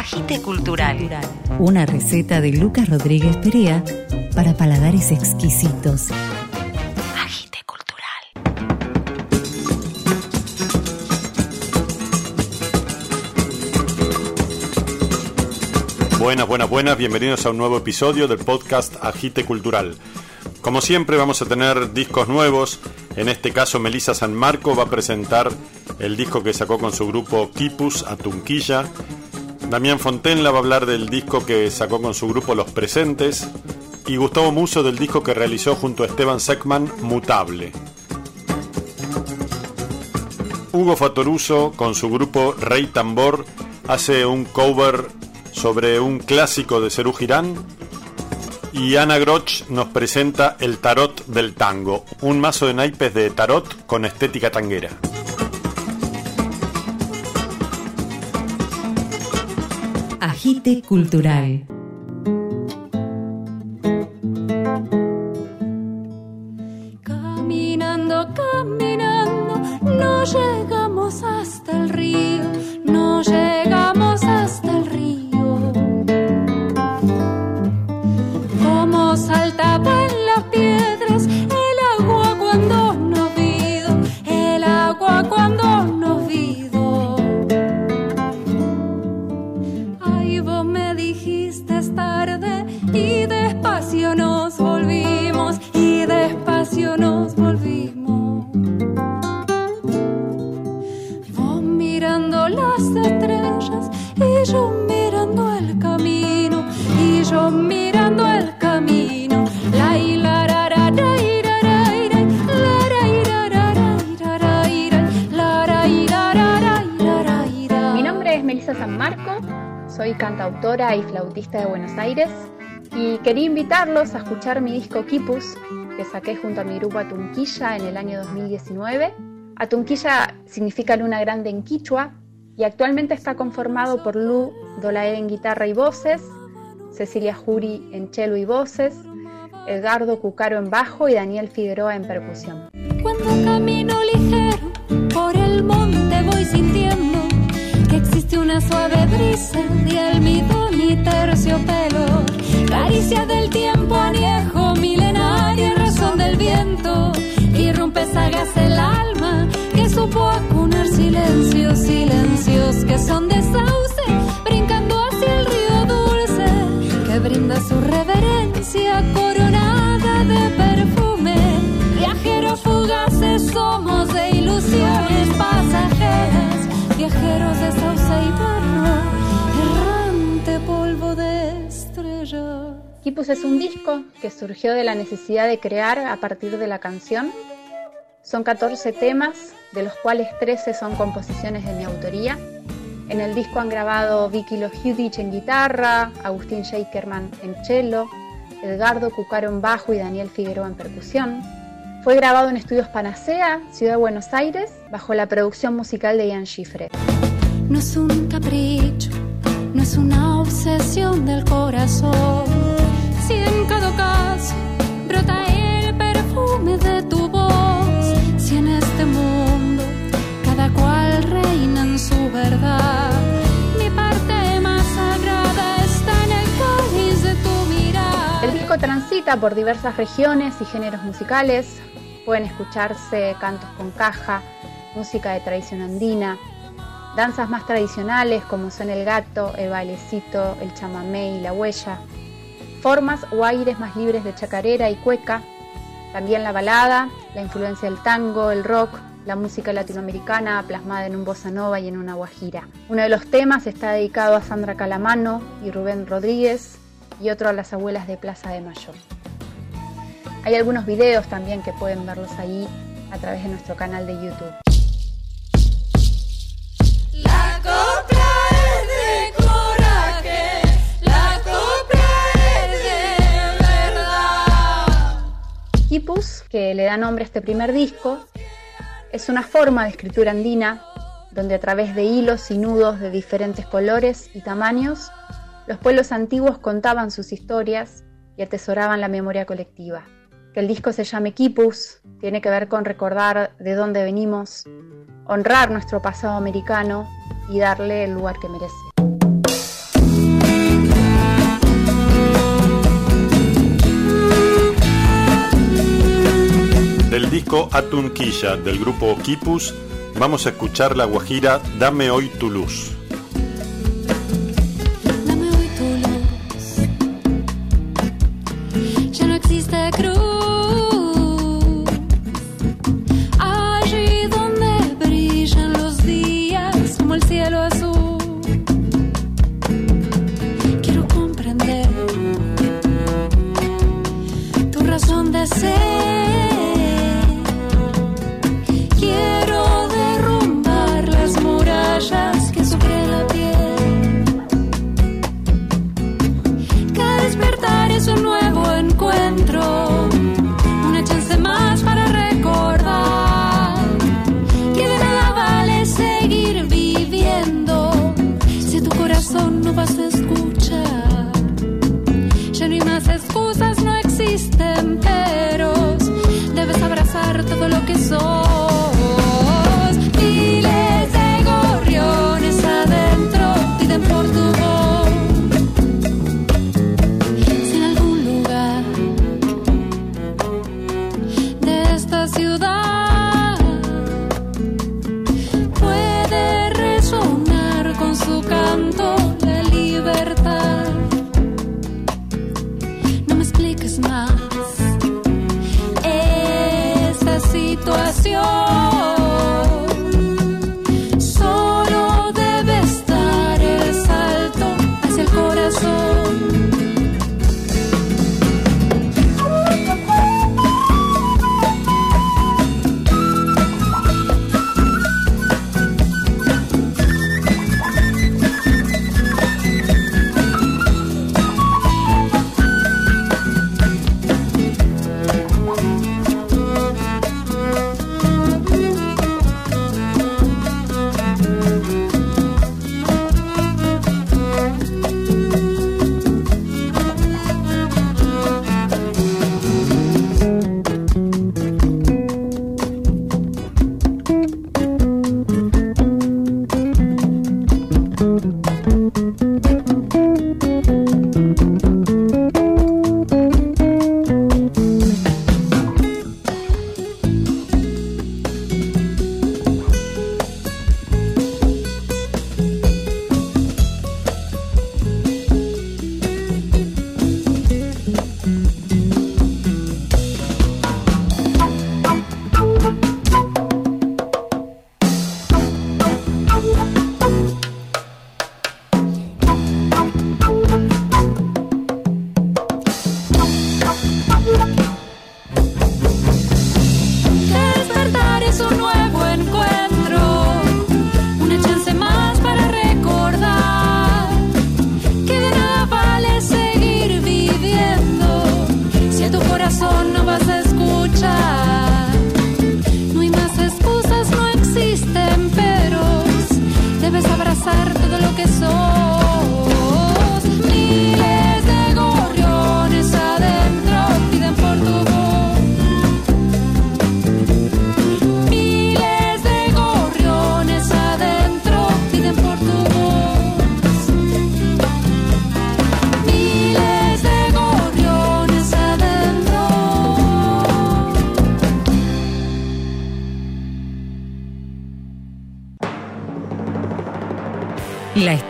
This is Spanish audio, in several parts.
Agite Cultural. Una receta de Lucas Rodríguez Perea para paladares exquisitos. Agite Cultural. Buenas, buenas, buenas, bienvenidos a un nuevo episodio del podcast Agite Cultural. Como siempre vamos a tener discos nuevos, en este caso Melissa San Marco va a presentar el disco que sacó con su grupo Kipus a Tunquilla. Damián Fontenla va a hablar del disco que sacó con su grupo Los Presentes y Gustavo Muso del disco que realizó junto a Esteban Seckman Mutable. Hugo Fatoruso con su grupo Rey Tambor hace un cover sobre un clásico de Cerú Girán y Ana Groch nos presenta el tarot del tango, un mazo de naipes de tarot con estética tanguera. Agite Cultural. Soy cantautora y flautista de Buenos Aires y quería invitarlos a escuchar mi disco Kipus que saqué junto a mi grupo Atunquilla en el año 2019. Atunquilla significa luna grande en quichua y actualmente está conformado por Lu Dolaer en guitarra y voces, Cecilia Juri en cello y voces, Edgardo Cucaro en bajo y Daniel Figueroa en percusión. Cuando camino ligero por el monte voy sintiendo existe una suave brisa de almidón y terciopelo, caricia del tiempo añejo, milenario, razón del viento, y rompe sagas el alma que supo acunar silencios, silencios que son de sauce, brincando hacia el río dulce, que brinda su reverencia coronada de perfume. Viajeros fugaces somos de ilusiones pasajeras, viajeros de sauce y barro, errante polvo de estrella. Kipus es un disco que surgió de la necesidad de crear a partir de la canción. Son 14 temas, de los cuales 13 son composiciones de mi autoría. En el disco han grabado Vicky Lojudic en guitarra, Agustín Shakerman en cello, Edgardo Cucaro en bajo y Daniel Figueroa en percusión. Fue grabado en Estudios Panacea, Ciudad de Buenos Aires, bajo la producción musical de Ian Schifre. No es un capricho, no es una obsesión del corazón. Si en cada caso brota el perfume de tu voz, si en este mundo cada cual reina en su verdad, transita por diversas regiones y géneros musicales. Pueden escucharse cantos con caja, música de tradición andina, danzas más tradicionales como son el gato, el bailecito, el chamamé y la huella, formas o aires más libres de chacarera y cueca, también la balada, la influencia del tango, el rock, la música latinoamericana plasmada en un bossa nova y en una guajira. Uno de los temas está dedicado a Sandra Calamano y Rubén Rodríguez y otro a las abuelas de Plaza de Mayo. Hay algunos videos también que pueden verlos ahí a través de nuestro canal de YouTube. La copla es de coraje, la copla es de verdad. Kipus, que le da nombre a este primer disco, es una forma de escritura andina donde a través de hilos y nudos de diferentes colores y tamaños, los pueblos antiguos contaban sus historias y atesoraban la memoria colectiva que el disco se llame Quipus, tiene que ver con recordar de dónde venimos, honrar nuestro pasado americano y darle el lugar que merece. Del disco Atunquilla del grupo Kipus vamos a escuchar la guajira Dame hoy tu luz.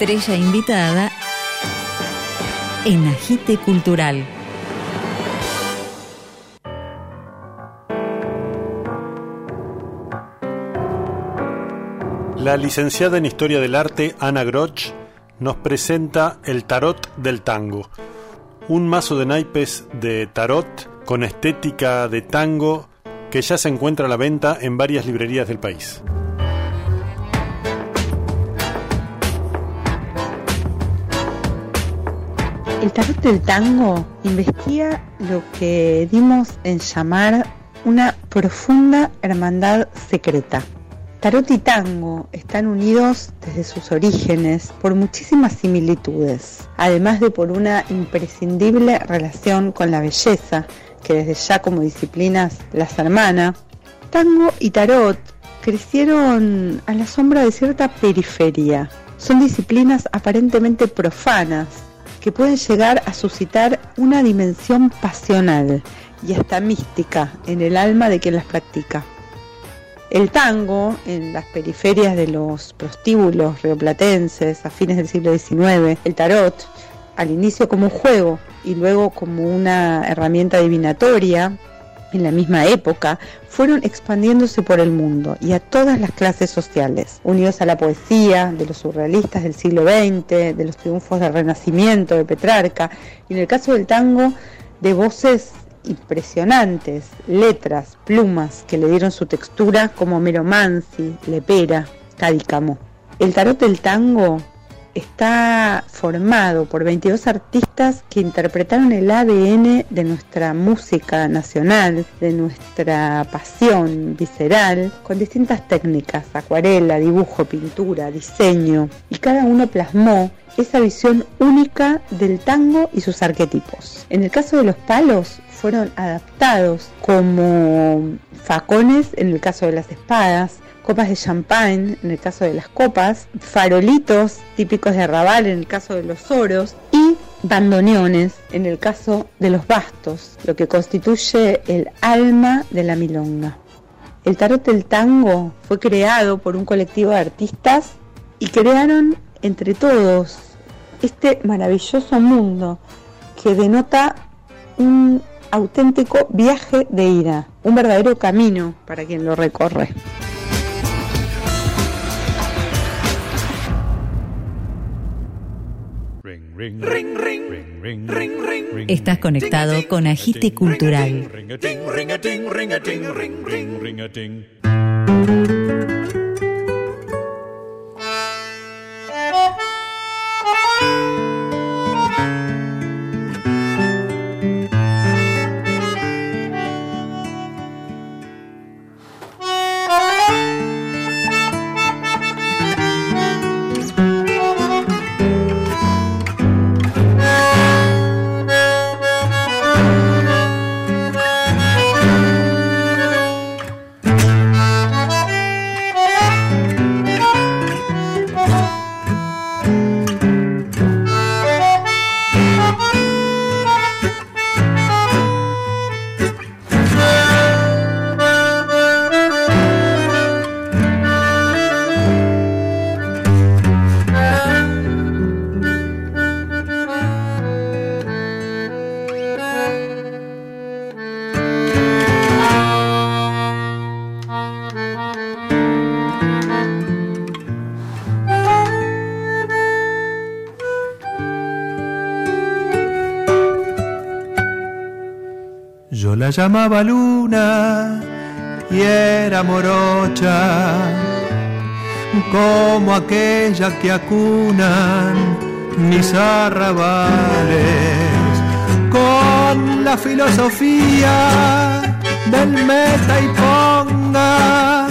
Estrella invitada en Agite Cultural. La licenciada en Historia del Arte, Ana Groch, nos presenta el Tarot del Tango, un mazo de naipes de tarot con estética de tango que ya se encuentra a la venta en varias librerías del país. El tarot del tango investiga lo que dimos en llamar una profunda hermandad secreta. Tarot y tango están unidos desde sus orígenes por muchísimas similitudes, además de por una imprescindible relación con la belleza, que desde ya como disciplinas las hermana. Tango y tarot crecieron a la sombra de cierta periferia. Son disciplinas aparentemente profanas que pueden llegar a suscitar una dimensión pasional y hasta mística en el alma de quien las practica. El tango, en las periferias de los prostíbulos rioplatenses a fines del siglo XIX, el tarot, al inicio como un juego y luego como una herramienta divinatoria, en la misma época, fueron expandiéndose por el mundo y a todas las clases sociales, unidos a la poesía de los surrealistas del siglo XX, de los triunfos del Renacimiento, de Petrarca, y en el caso del tango, de voces impresionantes, letras, plumas que le dieron su textura como Meromansi, Lepera, Cadícamo. El tarot del tango está formado por 22 artistas que interpretaron el ADN de nuestra música nacional, de nuestra pasión visceral, con distintas técnicas, acuarela, dibujo, pintura, diseño, y cada uno plasmó esa visión única del tango y sus arquetipos. En el caso de los palos, fueron adaptados como facones en el caso de las espadas, copas de champagne en el caso de las copas, farolitos típicos de arrabal en el caso de los oros y bandoneones en el caso de los bastos, lo que constituye el alma de la milonga. El tarot del tango fue creado por un colectivo de artistas y crearon entre todos este maravilloso mundo que denota un auténtico viaje de ida, un verdadero camino para quien lo recorre. Estás conectado con Agite Cultural. La llamaba luna y era morocha, como aquella que acunan mis arrabales, con la filosofía del meta y ponga,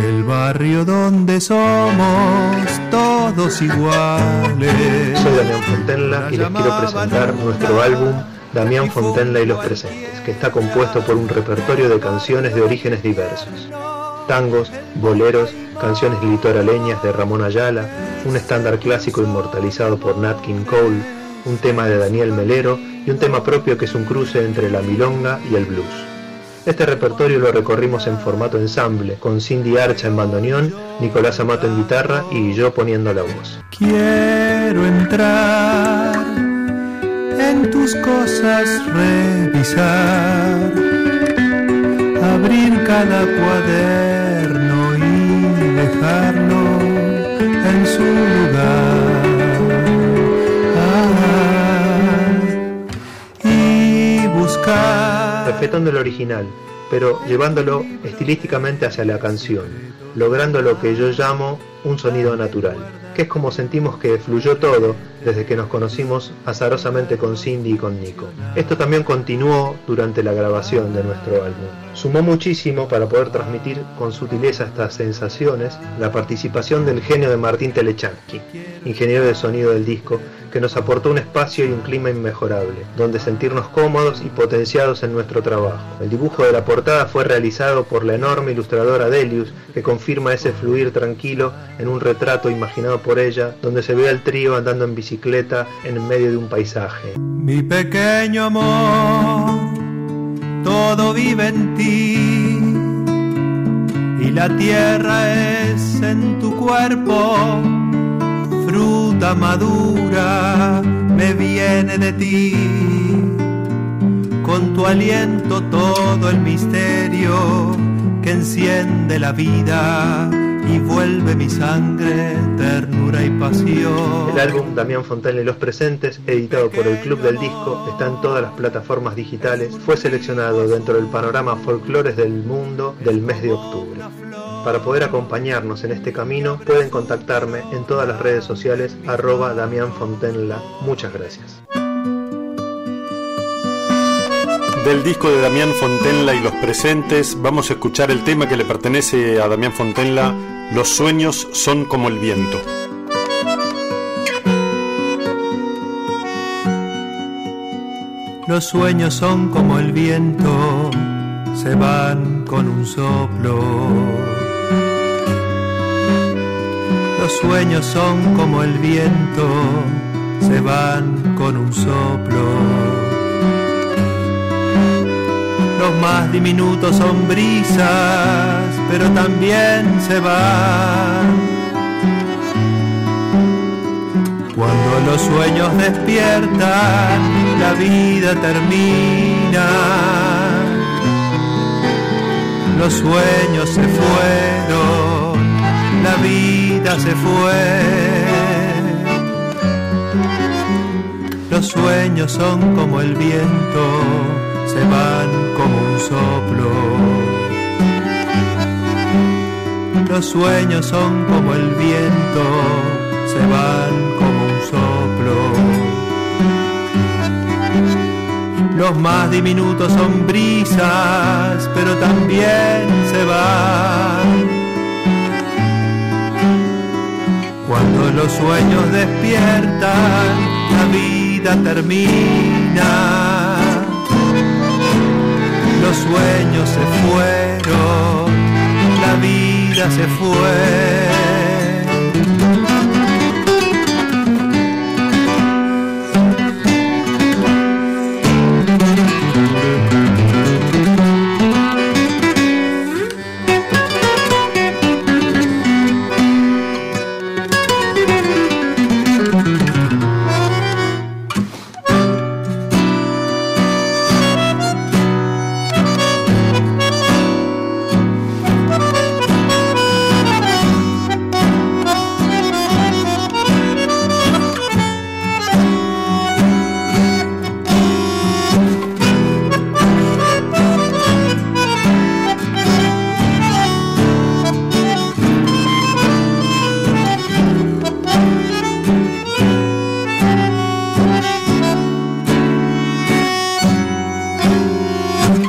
del barrio donde somos todos iguales. Soy Damián Fontenla y les quiero presentar nuestro álbum Damián Fontenla y los Presentes, que está compuesto por un repertorio de canciones de orígenes diversos. Tangos, boleros, canciones litoraleñas de Ramón Ayala, un estándar clásico inmortalizado por Nat King Cole, un tema de Daniel Melero y un tema propio que es un cruce entre la milonga y el blues. Este repertorio lo recorrimos en formato ensamble, con Cindy Archa en bandoneón, Nicolás Amato en guitarra y yo poniendo la voz. Quiero entrar en tus cosas revisar, abrir cada cuaderno y dejarlo en su lugar. Ah, y buscar. Respetando el original, pero llevándolo estilísticamente hacia la canción, logrando lo que yo llamo un sonido natural, que es como sentimos que fluyó todo desde que nos conocimos azarosamente con Cindy y con Nico. Esto también continuó durante la grabación de nuestro álbum. Sumó muchísimo para poder transmitir con sutileza estas sensaciones la participación del genio de Martín Telechansky, ingeniero de sonido del disco, que nos aportó un espacio y un clima inmejorable, donde sentirnos cómodos y potenciados en nuestro trabajo. El dibujo de la portada fue realizado por la enorme ilustradora Delius, que confirma ese fluir tranquilo en un retrato imaginado por ella, donde se ve al trío andando en bicicleta en medio de un paisaje. Mi pequeño amor, todo vive en ti. Y la tierra es en tu cuerpo, fruta madura, me viene de ti. Con tu aliento todo el misterio enciende la vida y vuelve mi sangre ternura y pasión. El álbum Damián Fontana y los Presentes, editado por el Club del Disco, está en todas las plataformas digitales. Fue seleccionado dentro del panorama Folclores del Mundo del mes de octubre. Para poder acompañarnos en este camino, pueden contactarme en todas las redes sociales arroba Damián Fontenla. Muchas gracias. Del disco de Damián Fontenla y los presentes, vamos a escuchar el tema que le pertenece a Damián Fontenla, Los sueños son como el viento. Los sueños son como el viento, se van con un soplo. Los sueños son como el viento, se van con un soplo. Los más diminutos son brisas, pero también se van. Cuando los sueños despiertan, la vida termina. Los sueños se fueron, la vida se fue. Los sueños son como el viento, se van como un soplo. Los sueños son como el viento, se van como un soplo. Los más diminutos son brisas, pero también se van. Cuando los sueños despiertan, la vida termina. Los sueños se fueron, la vida se fue.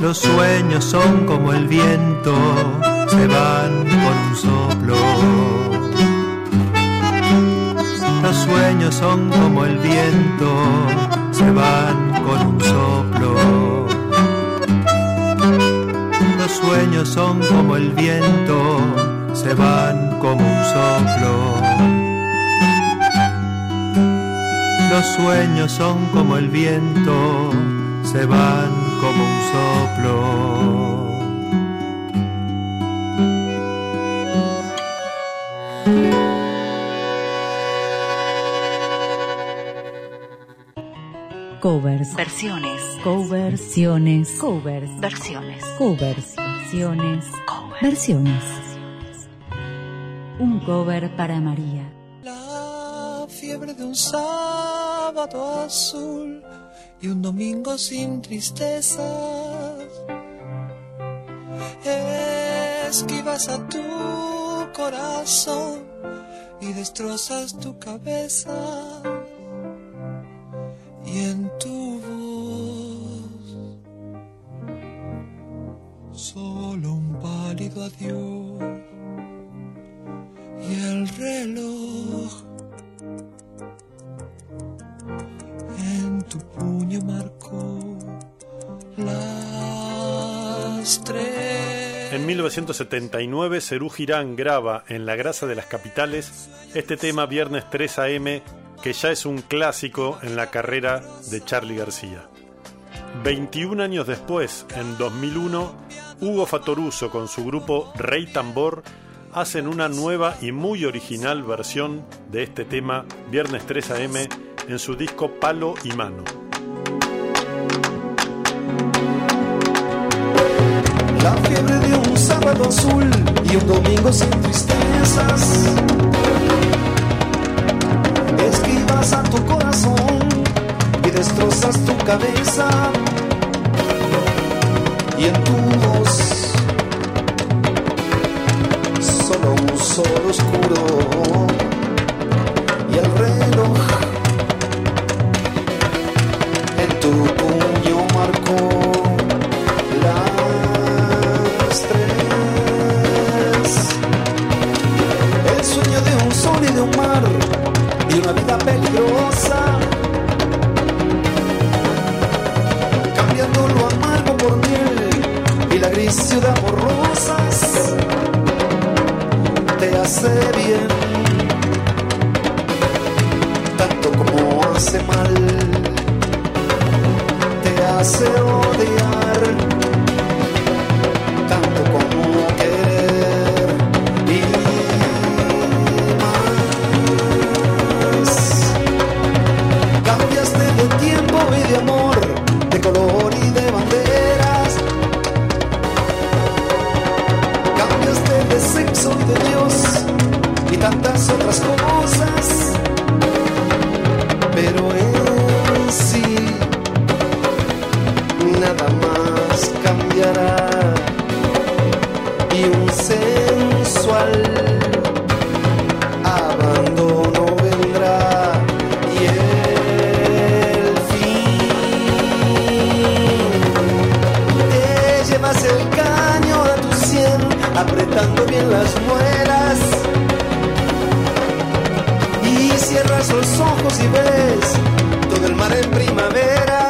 Los sueños son como el viento, se van con un soplo. Los sueños son como el viento, se van con un soplo. Los sueños son como el viento, se van como un soplo. Los sueños son como el viento, se van como un soplo. Covers. Versiones. Coversiones. Covers. Versiones. Covers. Versiones. Cover. Versiones. Un cover para María. La fiebre de un sábado azul y un domingo sin tristezas. Esquivas a tu corazón y destrozas tu cabeza. Y en tu voz solo un pálido adiós y el reloj En 1979, Cerú Girán graba en La Grasa de las Capitales este tema Viernes 3 AM, que ya es un clásico en la carrera de Charly García. 21 años después, en 2001, Hugo Fatoruso con su grupo Rey Tambor hacen una nueva y muy original versión de este tema Viernes 3 AM en su disco Palo y Mano. La fiebre de un sábado azul y un domingo sin tristezas. Esquivas a tu corazón y destrozas tu cabeza. Y en tu voz solo un sol oscuro. hace bien, tanto como hace mal, te hace odiar. bien las muelas. Y cierras los ojos y ves todo el mar en primavera.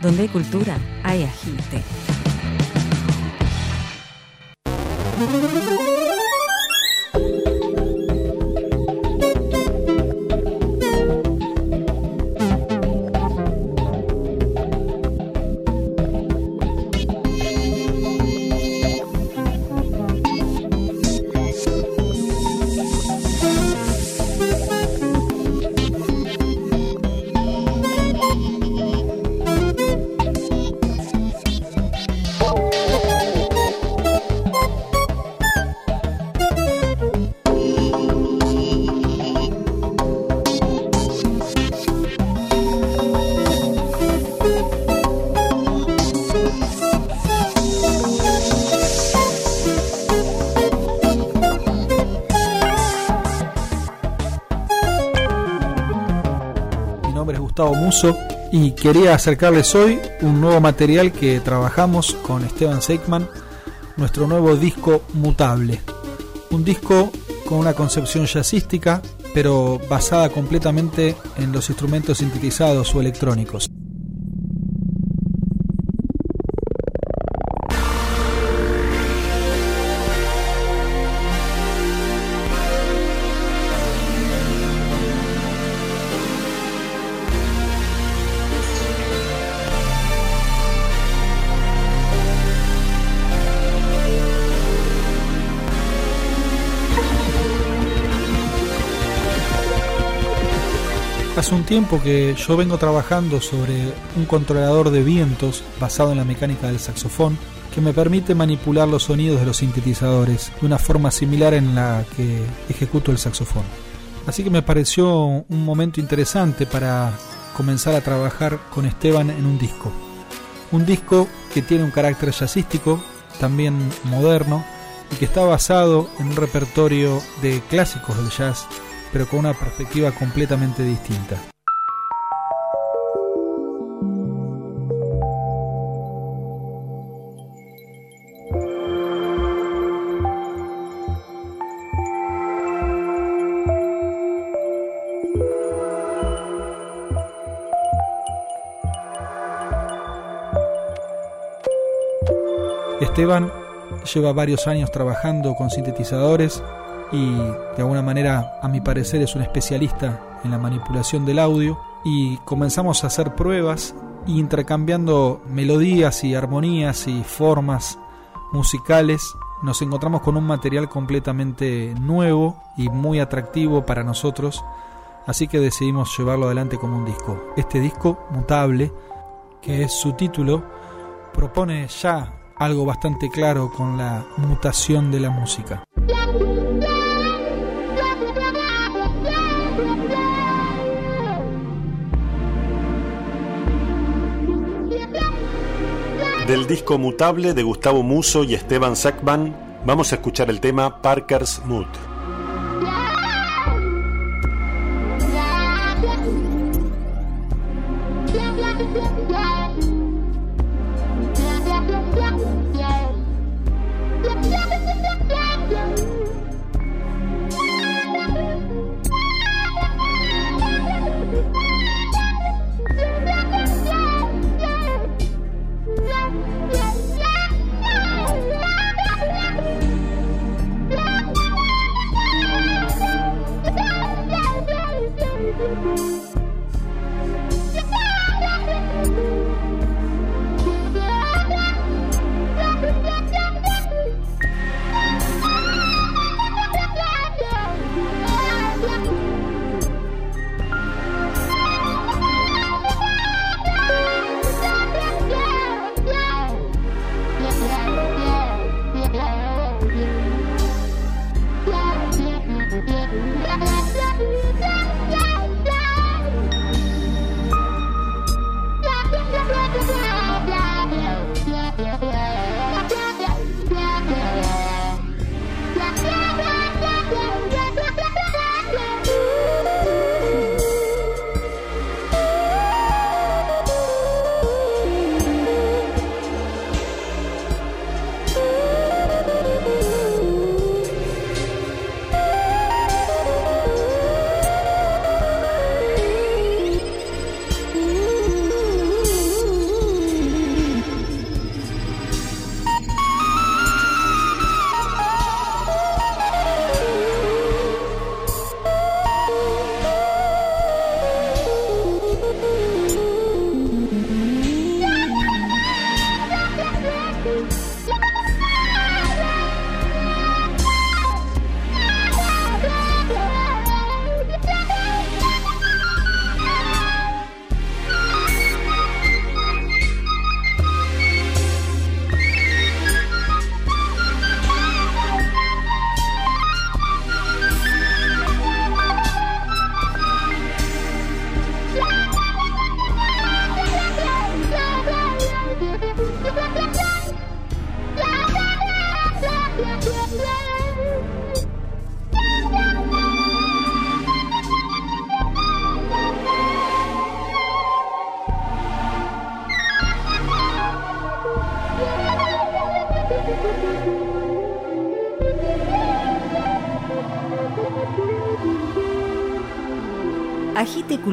Donde hay cultura, hay agite. Y quería acercarles hoy un nuevo material que trabajamos con Esteban Seikman, nuestro nuevo disco Mutable. Un disco con una concepción jazzística, pero basada completamente en los instrumentos sintetizados o electrónicos. Hace un tiempo que yo vengo trabajando sobre un controlador de vientos basado en la mecánica del saxofón que me permite manipular los sonidos de los sintetizadores de una forma similar en la que ejecuto el saxofón. Así que me pareció un momento interesante para comenzar a trabajar con Esteban en un disco. Un disco que tiene un carácter jazzístico, también moderno, y que está basado en un repertorio de clásicos del jazz pero con una perspectiva completamente distinta. Esteban lleva varios años trabajando con sintetizadores y de alguna manera, a mi parecer, es un especialista en la manipulación del audio y comenzamos a hacer pruebas intercambiando melodías y armonías y formas musicales nos encontramos con un material completamente nuevo y muy atractivo para nosotros, así que decidimos llevarlo adelante como un disco. Este disco, Mutable, que es su título, propone ya algo bastante claro con la mutación de la música. Del disco Mutable de Gustavo Muso y Esteban Sackman, vamos a escuchar el tema Parker's Mood.